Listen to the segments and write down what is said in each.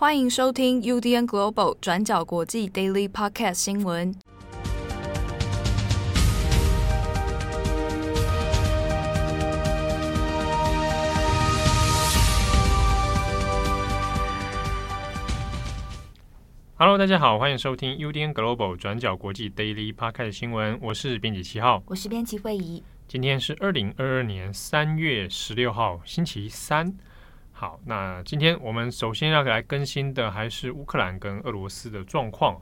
欢迎收听 UDN Global 转角国际 Daily Podcast 新闻。Hello，大家好，欢迎收听 UDN Global 转角国际 Daily Podcast 新闻。我是编辑七号，我是编辑惠仪。今天是二零二二年三月十六号，星期三。好，那今天我们首先要来更新的还是乌克兰跟俄罗斯的状况。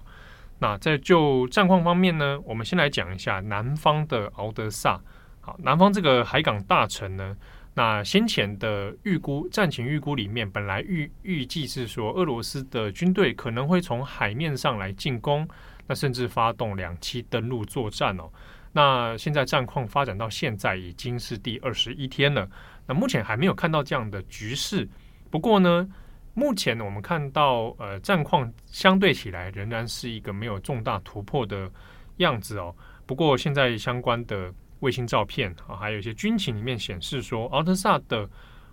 那在就战况方面呢，我们先来讲一下南方的敖德萨。好，南方这个海港大城呢，那先前的预估战前预估里面，本来预预计是说俄罗斯的军队可能会从海面上来进攻，那甚至发动两栖登陆作战哦。那现在战况发展到现在已经是第二十一天了。那目前还没有看到这样的局势，不过呢，目前我们看到呃战况相对起来仍然是一个没有重大突破的样子哦。不过现在相关的卫星照片啊，还有一些军情里面显示说，奥特萨的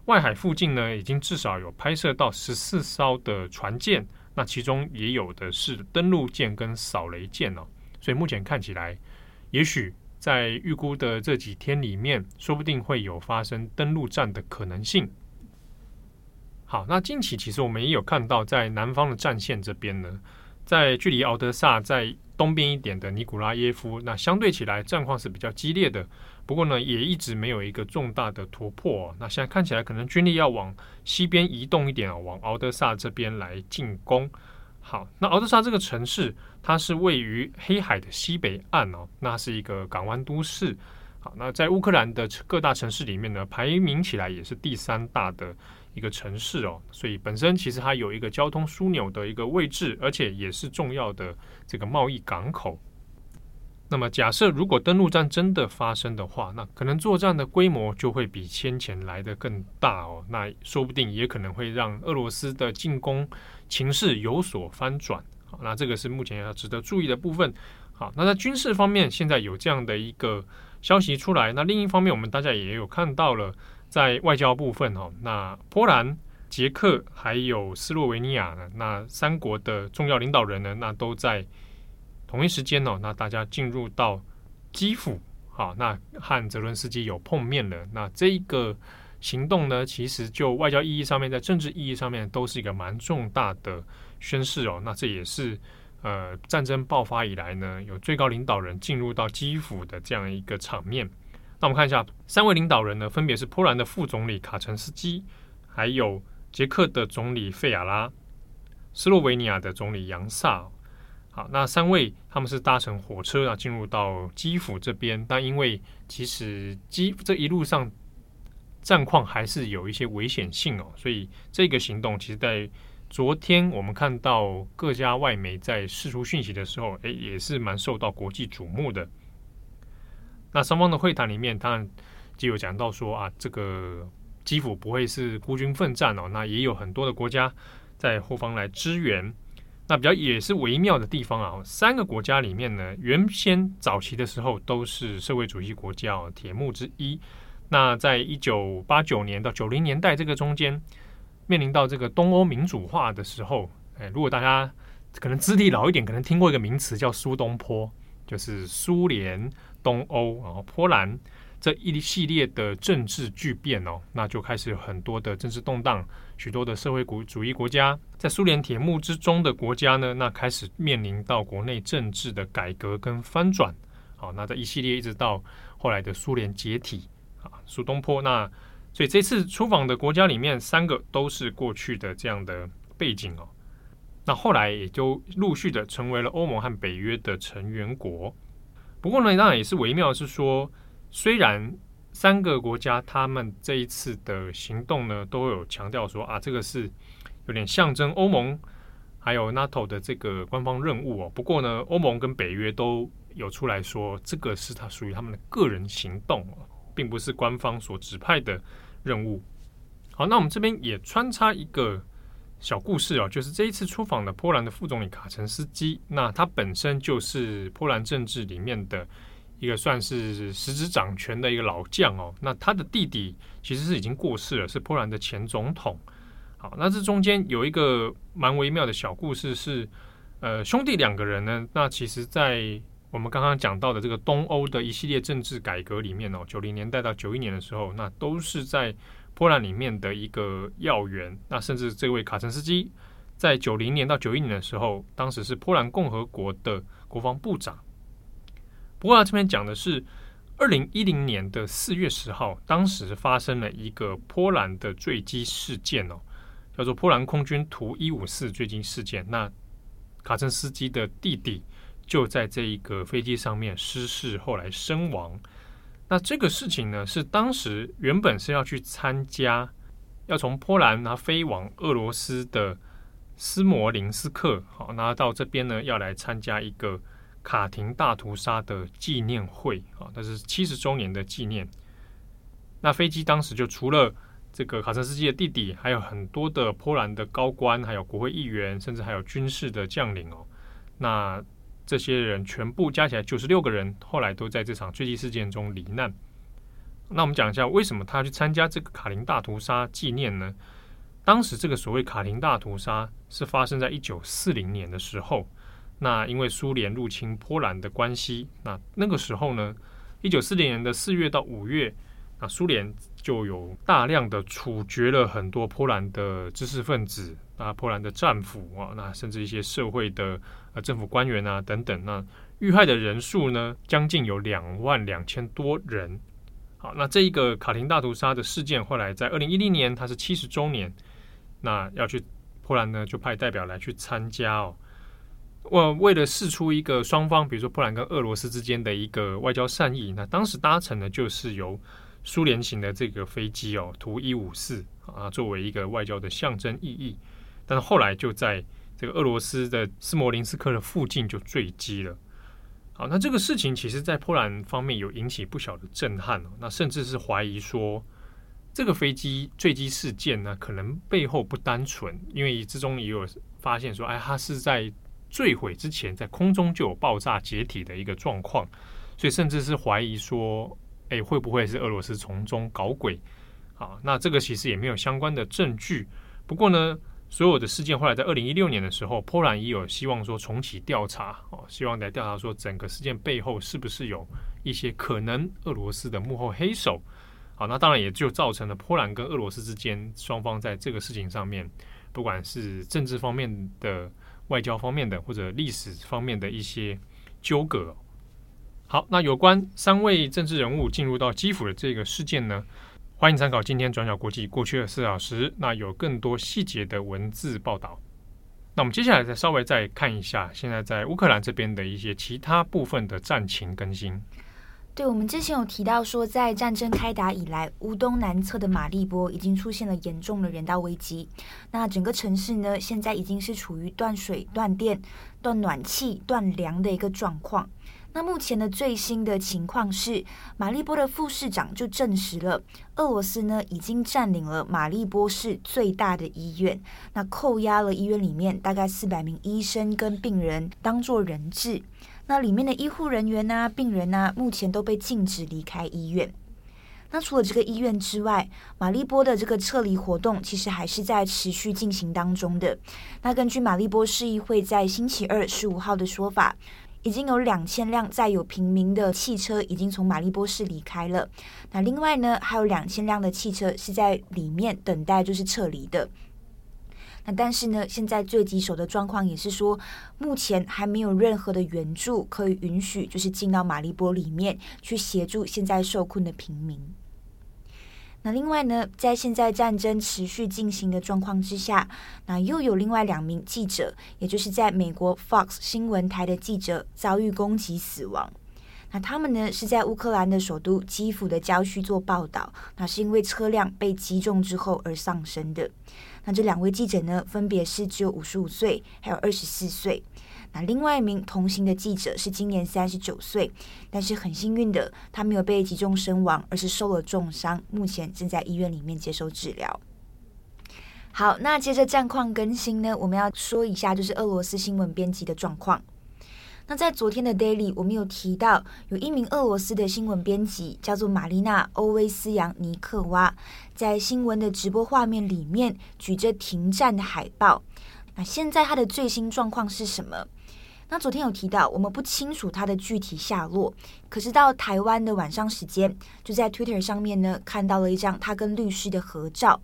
外海附近呢，已经至少有拍摄到十四艘的船舰，那其中也有的是登陆舰跟扫雷舰哦。所以目前看起来，也许。在预估的这几天里面，说不定会有发生登陆战的可能性。好，那近期其实我们也有看到，在南方的战线这边呢，在距离敖德萨在东边一点的尼古拉耶夫，那相对起来战况是比较激烈的。不过呢，也一直没有一个重大的突破。那现在看起来，可能军力要往西边移动一点啊，往敖德萨这边来进攻。好，那敖德萨这个城市，它是位于黑海的西北岸哦，那是一个港湾都市。好，那在乌克兰的各大城市里面呢，排名起来也是第三大的一个城市哦，所以本身其实它有一个交通枢纽的一个位置，而且也是重要的这个贸易港口。那么，假设如果登陆战真的发生的话，那可能作战的规模就会比先前来得更大哦。那说不定也可能会让俄罗斯的进攻情势有所翻转。好，那这个是目前要值得注意的部分。好，那在军事方面，现在有这样的一个消息出来。那另一方面，我们大家也有看到了，在外交部分哦，那波兰、捷克还有斯洛维尼亚呢，那三国的重要领导人呢，那都在。同一时间哦，那大家进入到基辅，好，那和泽伦斯基有碰面了。那这一个行动呢，其实就外交意义上面，在政治意义上面，都是一个蛮重大的宣示哦。那这也是呃战争爆发以来呢，有最高领导人进入到基辅的这样一个场面。那我们看一下三位领导人呢，分别是波兰的副总理卡陈斯基，还有捷克的总理费亚拉，斯洛维尼亚的总理杨萨。好，那三位他们是搭乘火车啊，进入到基辅这边。但因为其实基这一路上战况还是有一些危险性哦，所以这个行动其实，在昨天我们看到各家外媒在释出讯息的时候，诶，也是蛮受到国际瞩目的。那双方的会谈里面，当然就有讲到说啊，这个基辅不会是孤军奋战哦，那也有很多的国家在后方来支援。那比较也是微妙的地方啊，三个国家里面呢，原先早期的时候都是社会主义国家，铁幕之一。那在一九八九年到九零年代这个中间，面临到这个东欧民主化的时候，哎，如果大家可能资历老一点，可能听过一个名词叫苏东坡，就是苏联、东欧，然后波兰。这一系列的政治巨变哦，那就开始有很多的政治动荡，许多的社会主义国家在苏联铁幕之中的国家呢，那开始面临到国内政治的改革跟翻转。好，那这一系列一直到后来的苏联解体啊，苏东坡。那所以这次出访的国家里面，三个都是过去的这样的背景哦。那后来也就陆续的成为了欧盟和北约的成员国。不过呢，当然也是微妙是说。虽然三个国家他们这一次的行动呢，都有强调说啊，这个是有点象征欧盟还有 NATO 的这个官方任务哦。不过呢，欧盟跟北约都有出来说，这个是他属于他们的个人行动，并不是官方所指派的任务。好，那我们这边也穿插一个小故事哦，就是这一次出访的波兰的副总理卡陈斯基，那他本身就是波兰政治里面的。一个算是实质掌权的一个老将哦，那他的弟弟其实是已经过世了，是波兰的前总统。好，那这中间有一个蛮微妙的小故事是，呃，兄弟两个人呢，那其实在我们刚刚讲到的这个东欧的一系列政治改革里面哦，九零年代到九一年的时候，那都是在波兰里面的一个要员。那甚至这位卡陈斯基，在九零年到九一年的时候，当时是波兰共和国的国防部长。不过他这边讲的是。二零一零年的四月十号，当时发生了一个波兰的坠机事件哦，叫做波兰空军图一五四坠机事件。那卡陈斯基的弟弟就在这一个飞机上面失事，后来身亡。那这个事情呢，是当时原本是要去参加，要从波兰那飞往俄罗斯的斯摩林斯克，好，那到这边呢要来参加一个。卡廷大屠杀的纪念会啊，那是七十周年的纪念。那飞机当时就除了这个卡陈斯基的弟弟，还有很多的波兰的高官，还有国会议员，甚至还有军事的将领哦。那这些人全部加起来九十六个人，后来都在这场坠机事件中罹难。那我们讲一下，为什么他要去参加这个卡廷大屠杀纪念呢？当时这个所谓卡廷大屠杀是发生在一九四零年的时候。那因为苏联入侵波兰的关系，那那个时候呢，一九四零年的四月到五月，那苏联就有大量的处决了很多波兰的知识分子啊，波兰的战俘啊，那甚至一些社会的呃政府官员啊等等，那遇害的人数呢，将近有两万两千多人。好，那这一个卡廷大屠杀的事件，后来在二零一零年，它是七十周年，那要去波兰呢，就派代表来去参加哦。我为了试出一个双方，比如说波兰跟俄罗斯之间的一个外交善意，那当时搭乘的就是由苏联型的这个飞机哦，图一五四啊，作为一个外交的象征意义。但是后来就在这个俄罗斯的斯摩林斯克的附近就坠机了。好，那这个事情其实在波兰方面有引起不小的震撼哦，那甚至是怀疑说这个飞机坠机事件呢，可能背后不单纯，因为之中也有发现说，哎，它是在。坠毁之前，在空中就有爆炸解体的一个状况，所以甚至是怀疑说，诶，会不会是俄罗斯从中搞鬼？啊，那这个其实也没有相关的证据。不过呢，所有的事件后来在二零一六年的时候，波兰也有希望说重启调查，哦，希望来调查说整个事件背后是不是有一些可能俄罗斯的幕后黑手。好，那当然也就造成了波兰跟俄罗斯之间双方在这个事情上面，不管是政治方面的。外交方面的或者历史方面的一些纠葛。好，那有关三位政治人物进入到基辅的这个事件呢，欢迎参考今天转角国际过去的四小时，那有更多细节的文字报道。那我们接下来再稍微再看一下，现在在乌克兰这边的一些其他部分的战情更新。对，我们之前有提到说，在战争开打以来，乌东南侧的马利波已经出现了严重的人道危机。那整个城市呢，现在已经是处于断水、断电、断暖气、断粮的一个状况。那目前的最新的情况是，马利波的副市长就证实了，俄罗斯呢已经占领了马利波市最大的医院，那扣押了医院里面大概四百名医生跟病人，当作人质。那里面的医护人员呐、病人呐、目前都被禁止离开医院。那除了这个医院之外，马利波的这个撤离活动其实还是在持续进行当中的。那根据马利波市议会在星期二十五号的说法，已经有两千辆载有平民的汽车已经从马利波市离开了。那另外呢，还有两千辆的汽车是在里面等待，就是撤离的。那但是呢，现在最棘手的状况也是说，目前还没有任何的援助可以允许，就是进到马利波里面去协助现在受困的平民。那另外呢，在现在战争持续进行的状况之下，那又有另外两名记者，也就是在美国 Fox 新闻台的记者遭遇攻击死亡。那他们呢，是在乌克兰的首都基辅的郊区做报道，那是因为车辆被击中之后而丧生的。那这两位记者呢，分别是只有五十五岁，还有二十四岁。那另外一名同行的记者是今年三十九岁，但是很幸运的，他没有被击中身亡，而是受了重伤，目前正在医院里面接受治疗。好，那接着战况更新呢，我们要说一下就是俄罗斯新闻编辑的状况。那在昨天的 Daily，我们有提到有一名俄罗斯的新闻编辑，叫做玛丽娜·欧维斯扬尼克娃，在新闻的直播画面里面举着停战的海报。那现在他的最新状况是什么？那昨天有提到，我们不清楚他的具体下落。可是到台湾的晚上时间，就在 Twitter 上面呢，看到了一张他跟律师的合照。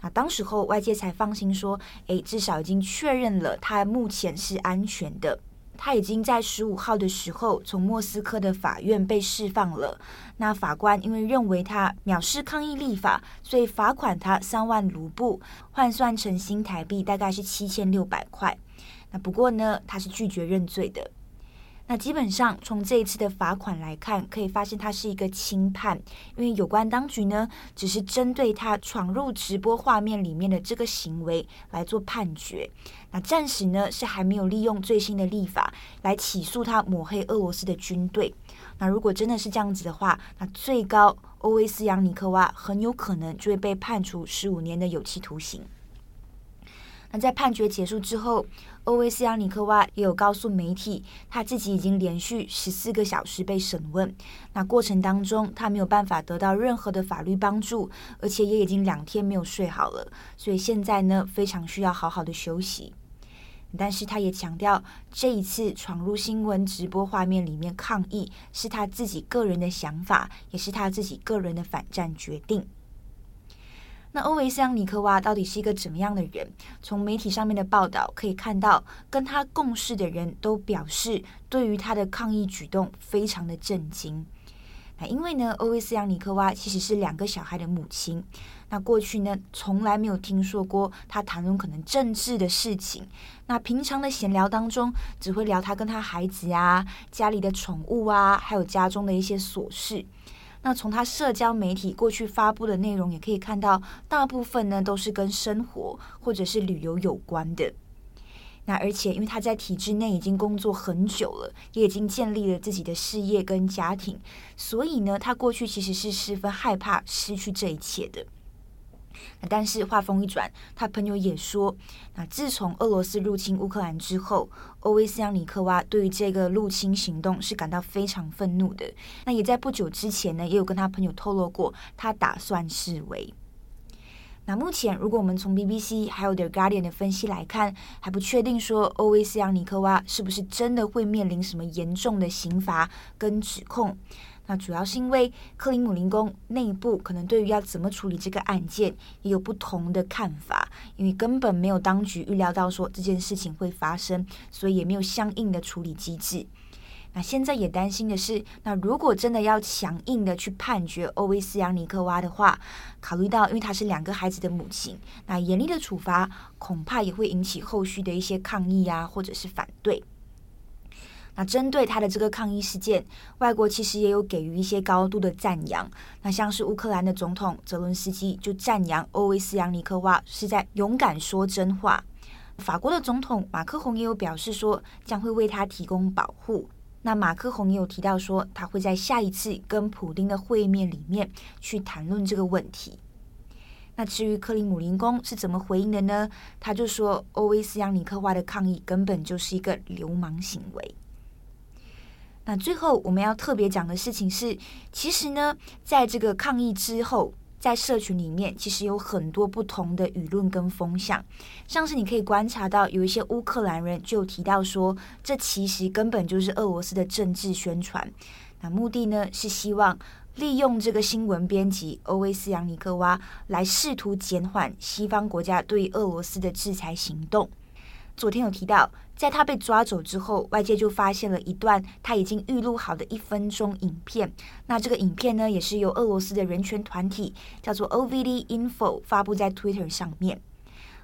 那当时候外界才放心说，诶，至少已经确认了他目前是安全的。他已经在十五号的时候从莫斯科的法院被释放了。那法官因为认为他藐视抗议立法，所以罚款他三万卢布，换算成新台币大概是七千六百块。那不过呢，他是拒绝认罪的。那基本上从这一次的罚款来看，可以发现它是一个轻判，因为有关当局呢，只是针对他闯入直播画面里面的这个行为来做判决。那暂时呢是还没有利用最新的立法来起诉他抹黑俄罗斯的军队。那如果真的是这样子的话，那最高欧维斯扬尼科娃很有可能就会被判处十五年的有期徒刑。那在判决结束之后，欧维斯扬尼科娃也有告诉媒体，他自己已经连续十四个小时被审问。那过程当中，他没有办法得到任何的法律帮助，而且也已经两天没有睡好了。所以现在呢，非常需要好好的休息。但是他也强调，这一次闯入新闻直播画面里面抗议，是他自己个人的想法，也是他自己个人的反战决定。那欧维斯扬尼科娃到底是一个怎么样的人？从媒体上面的报道可以看到，跟他共事的人都表示，对于他的抗议举动非常的震惊。那因为呢，欧维斯扬尼科娃其实是两个小孩的母亲。那过去呢，从来没有听说过他谈论可能政治的事情。那平常的闲聊当中，只会聊他跟他孩子啊、家里的宠物啊，还有家中的一些琐事。那从他社交媒体过去发布的内容也可以看到，大部分呢都是跟生活或者是旅游有关的。那而且因为他在体制内已经工作很久了，也已经建立了自己的事业跟家庭，所以呢，他过去其实是十分害怕失去这一切的。但是话锋一转，他朋友也说，那自从俄罗斯入侵乌克兰之后，欧维斯扬尼科娃对于这个入侵行动是感到非常愤怒的。那也在不久之前呢，也有跟他朋友透露过，他打算示威。那目前，如果我们从 BBC 还有 The Guardian 的分析来看，还不确定说欧维斯扬尼科娃是不是真的会面临什么严重的刑罚跟指控。那主要是因为克里姆林宫内部可能对于要怎么处理这个案件也有不同的看法，因为根本没有当局预料到说这件事情会发生，所以也没有相应的处理机制。那现在也担心的是，那如果真的要强硬的去判决欧维斯扬尼科娃的话，考虑到因为她是两个孩子的母亲，那严厉的处罚恐怕也会引起后续的一些抗议啊，或者是反对。那针对他的这个抗议事件，外国其实也有给予一些高度的赞扬。那像是乌克兰的总统泽伦斯基就赞扬欧维斯扬尼科娃是在勇敢说真话。法国的总统马克宏也有表示说将会为他提供保护。那马克宏也有提到说他会在下一次跟普丁的会面里面去谈论这个问题。那至于克里姆林宫是怎么回应的呢？他就说欧维斯扬尼科娃的抗议根本就是一个流氓行为。那最后我们要特别讲的事情是，其实呢，在这个抗议之后，在社群里面，其实有很多不同的舆论跟风向。像是你可以观察到，有一些乌克兰人就提到说，这其实根本就是俄罗斯的政治宣传。那目的呢，是希望利用这个新闻编辑欧维斯扬尼科娃来试图减缓西方国家对俄罗斯的制裁行动。昨天有提到，在他被抓走之后，外界就发现了一段他已经预录好的一分钟影片。那这个影片呢，也是由俄罗斯的人权团体叫做 OVD Info 发布在 Twitter 上面。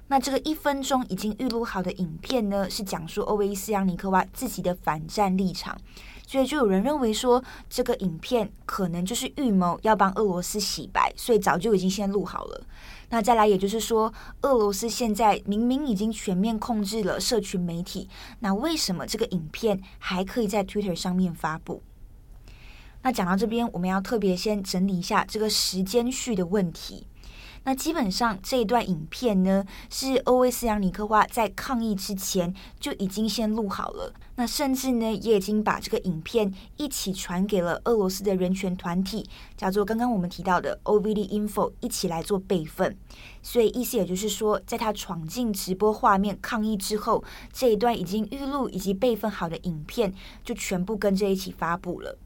那这个一分钟已经预录好的影片呢，是讲述欧维斯扬尼科娃自己的反战立场。所以就有人认为说，这个影片可能就是预谋要帮俄罗斯洗白，所以早就已经先录好了。那再来，也就是说，俄罗斯现在明明已经全面控制了社群媒体，那为什么这个影片还可以在 Twitter 上面发布？那讲到这边，我们要特别先整理一下这个时间序的问题。那基本上这一段影片呢，是欧维斯扬尼科娃在抗议之前就已经先录好了。那甚至呢，也已经把这个影片一起传给了俄罗斯的人权团体，叫做刚刚我们提到的 OVD Info，一起来做备份。所以意思也就是说，在他闯进直播画面抗议之后，这一段已经预录以及备份好的影片，就全部跟着一起发布了。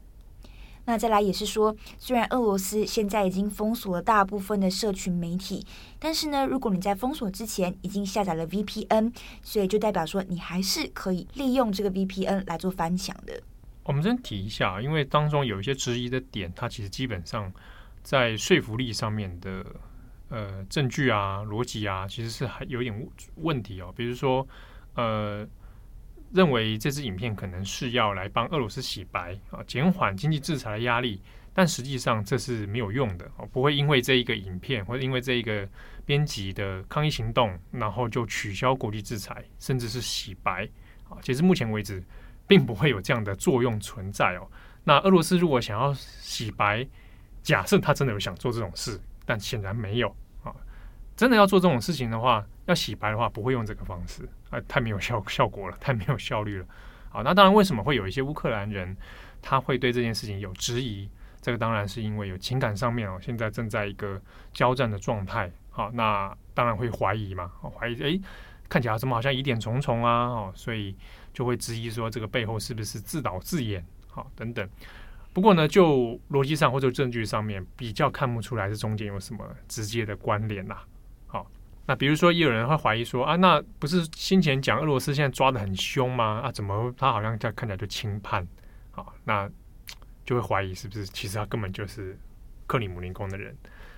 那再来也是说，虽然俄罗斯现在已经封锁了大部分的社群媒体，但是呢，如果你在封锁之前已经下载了 VPN，所以就代表说你还是可以利用这个 VPN 来做翻墙的。我们先提一下，因为当中有一些质疑的点，它其实基本上在说服力上面的呃证据啊、逻辑啊，其实是还有点问题哦。比如说呃。认为这支影片可能是要来帮俄罗斯洗白啊，减缓经济制裁的压力，但实际上这是没有用的哦，不会因为这一个影片或者因为这一个编辑的抗议行动，然后就取消国际制裁，甚至是洗白啊。截至目前为止，并不会有这样的作用存在哦。那俄罗斯如果想要洗白，假设他真的有想做这种事，但显然没有啊。真的要做这种事情的话，要洗白的话，不会用这个方式。啊，太没有效效果了，太没有效率了。好，那当然，为什么会有一些乌克兰人他会对这件事情有质疑？这个当然是因为有情感上面哦，现在正在一个交战的状态。好，那当然会怀疑嘛，怀疑诶，看起来怎么好像疑点重重啊？哦，所以就会质疑说这个背后是不是自导自演？好，等等。不过呢，就逻辑上或者证据上面比较看不出来这中间有什么直接的关联呐。那比如说，也有人会怀疑说啊，那不是先前讲俄罗斯现在抓得很凶吗？啊，怎么他好像在看起来就轻判啊？那就会怀疑是不是其实他根本就是克里姆林宫的人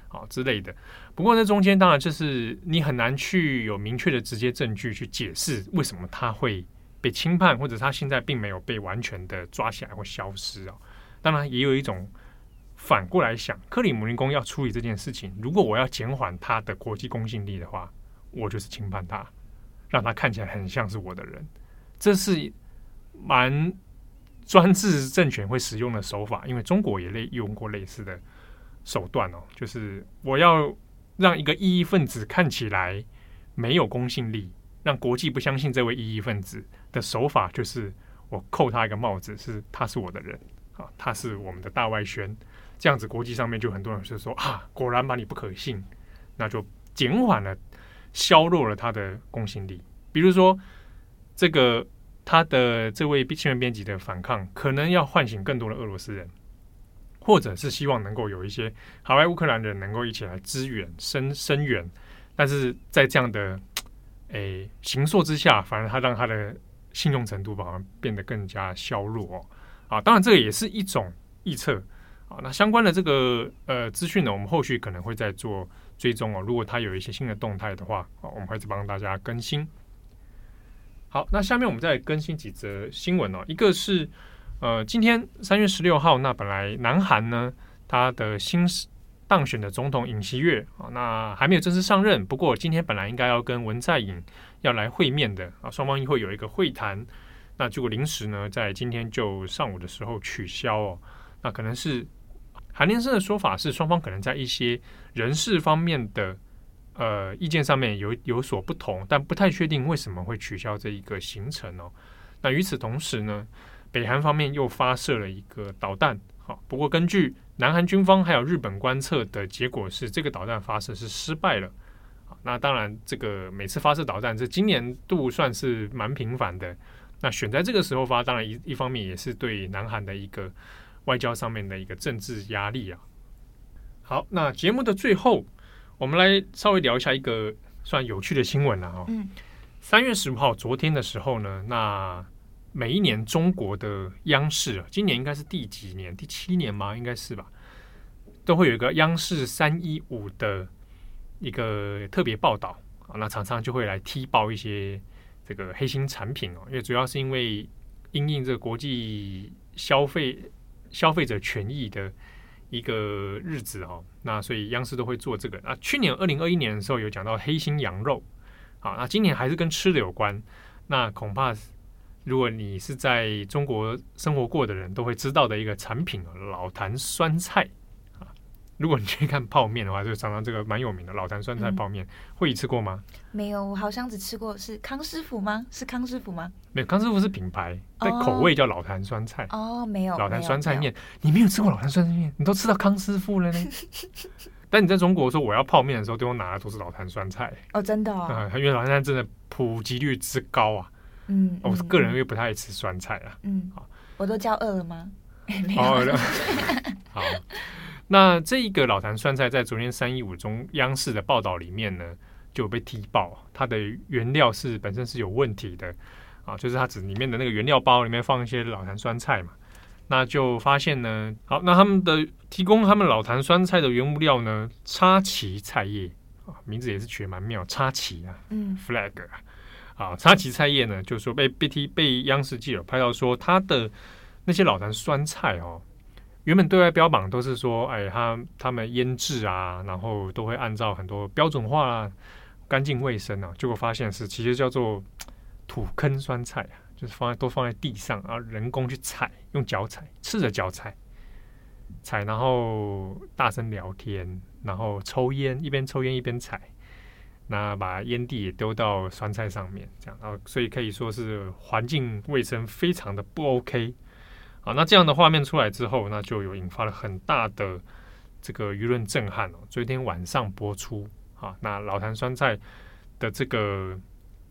啊之类的。不过那中间当然就是你很难去有明确的直接证据去解释为什么他会被轻判，或者他现在并没有被完全的抓起来或消失啊。当然也有一种。反过来想，克里姆林宫要处理这件事情，如果我要减缓他的国际公信力的话，我就是轻判他，让他看起来很像是我的人。这是蛮专制政权会使用的手法，因为中国也类用过类似的手段哦，就是我要让一个异议分子看起来没有公信力，让国际不相信这位异议分子的手法，就是我扣他一个帽子，是他是我的人啊，他是我们的大外宣。这样子，国际上面就很多人是说啊，果然把你不可信，那就减缓了、削弱了他的公信力。比如说，这个他的这位新闻编辑的反抗，可能要唤醒更多的俄罗斯人，或者是希望能够有一些海外乌克兰人能够一起来支援、声声援。但是在这样的诶形塑之下，反而他让他的信用程度反而变得更加削弱。啊，当然这个也是一种臆测。那相关的这个呃资讯呢，我们后续可能会再做追踪哦。如果它有一些新的动态的话，啊，我们会再帮大家更新。好，那下面我们再更新几则新闻哦。一个是呃，今天三月十六号，那本来南韩呢，他的新当选的总统尹锡悦啊，那还没有正式上任。不过今天本来应该要跟文在寅要来会面的啊，双方会有一个会谈。那结果临时呢，在今天就上午的时候取消哦。那可能是。韩联社的说法是，双方可能在一些人事方面的呃意见上面有有所不同，但不太确定为什么会取消这一个行程哦。那与此同时呢，北韩方面又发射了一个导弹。好，不过根据南韩军方还有日本观测的结果是，这个导弹发射是失败了。那当然，这个每次发射导弹，这今年度算是蛮频繁的。那选在这个时候发，当然一一方面也是对南韩的一个。外交上面的一个政治压力啊。好，那节目的最后，我们来稍微聊一下一个算有趣的新闻了哈。嗯。三月十五号，昨天的时候呢，那每一年中国的央视啊，今年应该是第几年？第七年吗？应该是吧。都会有一个央视三一五的一个特别报道啊，那常常就会来踢爆一些这个黑心产品哦，因为主要是因为因应这个国际消费。消费者权益的一个日子哦，那所以央视都会做这个那。去年二零二一年的时候有讲到黑心羊肉，好，那今年还是跟吃的有关。那恐怕如果你是在中国生活过的人都会知道的一个产品——老坛酸菜。如果你去看泡面的话，就常常这个蛮有名的老坛酸菜泡面，会你吃过吗？没有，我好像只吃过是康师傅吗？是康师傅吗？没有，康师傅是品牌，但口味叫老坛酸菜。哦，没有，老坛酸菜面，你没有吃过老坛酸菜面，你都吃到康师傅了呢。但你在中国说我要泡面的时候，对我拿的都是老坛酸菜。哦，真的啊，因为老坛酸菜真的普及率之高啊。嗯，我个人又不太爱吃酸菜啊。嗯，好，我都叫饿了吗？好的，好。那这一个老坛酸菜在昨天三一五中央视的报道里面呢，就被踢爆，它的原料是本身是有问题的啊，就是它只里面的那个原料包里面放一些老坛酸菜嘛，那就发现呢，好，那他们的提供他们老坛酸菜的原物料呢，插旗菜叶啊，名字也是取得蛮妙，插旗啊，嗯，flag 啊，插旗菜叶呢，就是说被被踢被央视记者拍到说它的那些老坛酸菜哦。原本对外标榜都是说，哎，他他们腌制啊，然后都会按照很多标准化啊，干净卫生啊，结果发现是其实叫做土坑酸菜啊，就是放在都放在地上啊，人工去踩，用脚踩，赤着脚踩，踩然后大声聊天，然后抽烟，一边抽烟一边踩，那把烟蒂丢到酸菜上面，这样，然后所以可以说是环境卫生非常的不 OK。啊，那这样的画面出来之后，那就有引发了很大的这个舆论震撼哦。昨天晚上播出，啊，那老坛酸菜的这个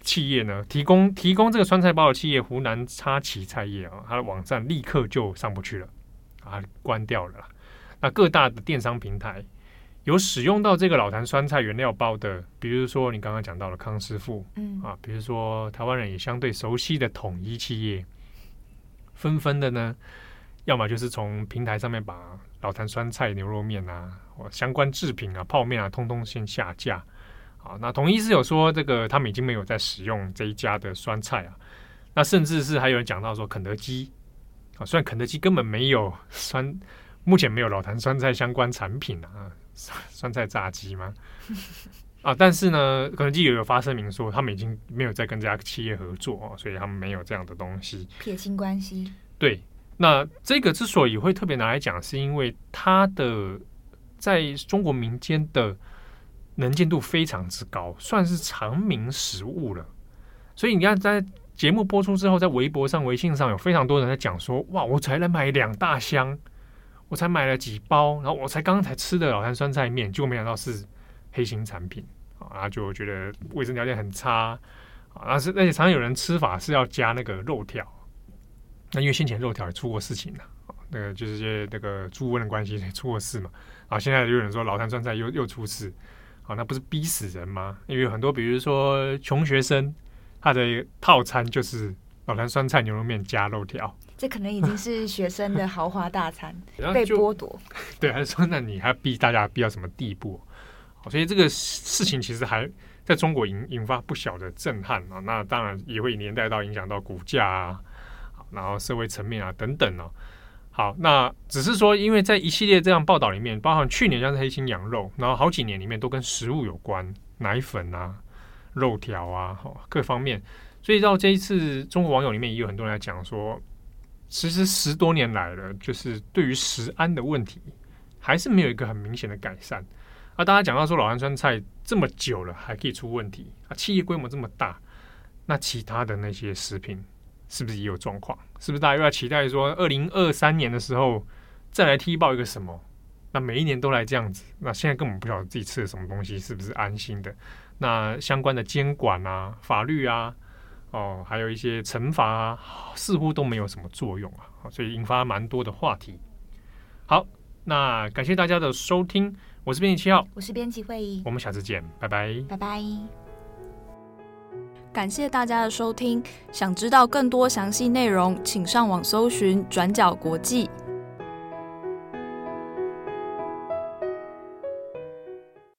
企业呢，提供提供这个酸菜包的企业湖南插旗菜业啊，它的网站立刻就上不去了，啊，关掉了。那各大的电商平台有使用到这个老坛酸菜原料包的，比如说你刚刚讲到了康师傅，嗯，啊，比如说台湾人也相对熟悉的统一企业。纷纷的呢，要么就是从平台上面把老坛酸菜牛肉面啊，或相关制品啊、泡面啊，通通先下架。啊，那统一是有说这个他们已经没有在使用这一家的酸菜啊。那甚至是还有人讲到说肯德基啊，虽然肯德基根本没有酸，目前没有老坛酸菜相关产品啊，酸菜炸鸡吗？啊，但是呢，肯德基也有发声明说，他们已经没有再跟这家企业合作哦，所以他们没有这样的东西，撇清关系。对，那这个之所以会特别拿来讲，是因为它的在中国民间的能见度非常之高，算是长明食物了。所以你看，在节目播出之后，在微博上、微信上有非常多人在讲说，哇，我才来买两大箱，我才买了几包，然后我才刚刚才吃的老坛酸菜面，结果没想到是。黑心产品啊，就觉得卫生条件很差啊，是而且常常有人吃法是要加那个肉条，那因为先前肉条也出过事情了，那个就是些那个猪瘟的关系出过事嘛，啊，现在有人说老坛酸菜又又出事，啊，那不是逼死人吗？因为有很多比如说穷学生，他的套餐就是老坛酸菜牛肉面加肉条，这可能已经是学生的豪华大餐 被剥夺，对，还是说那你还逼大家逼到什么地步？所以这个事情其实还在中国引引发不小的震撼啊，那当然也会连带到影响到股价啊，然后社会层面啊等等哦。好，那只是说，因为在一系列这样报道里面，包含去年像是黑心羊肉，然后好几年里面都跟食物有关，奶粉啊、肉条啊，各方面。所以到这一次，中国网友里面也有很多人在讲说，其实十多年来了，就是对于食安的问题，还是没有一个很明显的改善。啊，大家讲到说老坛酸菜这么久了还可以出问题啊，企业规模这么大，那其他的那些食品是不是也有状况？是不是大家又要期待说二零二三年的时候再来踢爆一个什么？那每一年都来这样子，那现在根本不晓得自己吃的什么东西是不是安心的？那相关的监管啊、法律啊，哦，还有一些惩罚啊，似乎都没有什么作用啊，所以引发蛮多的话题。好，那感谢大家的收听。我是编辑七号，我是编辑会议，我们下次见，拜拜，拜拜。感谢大家的收听，想知道更多详细内容，请上网搜寻转角国际。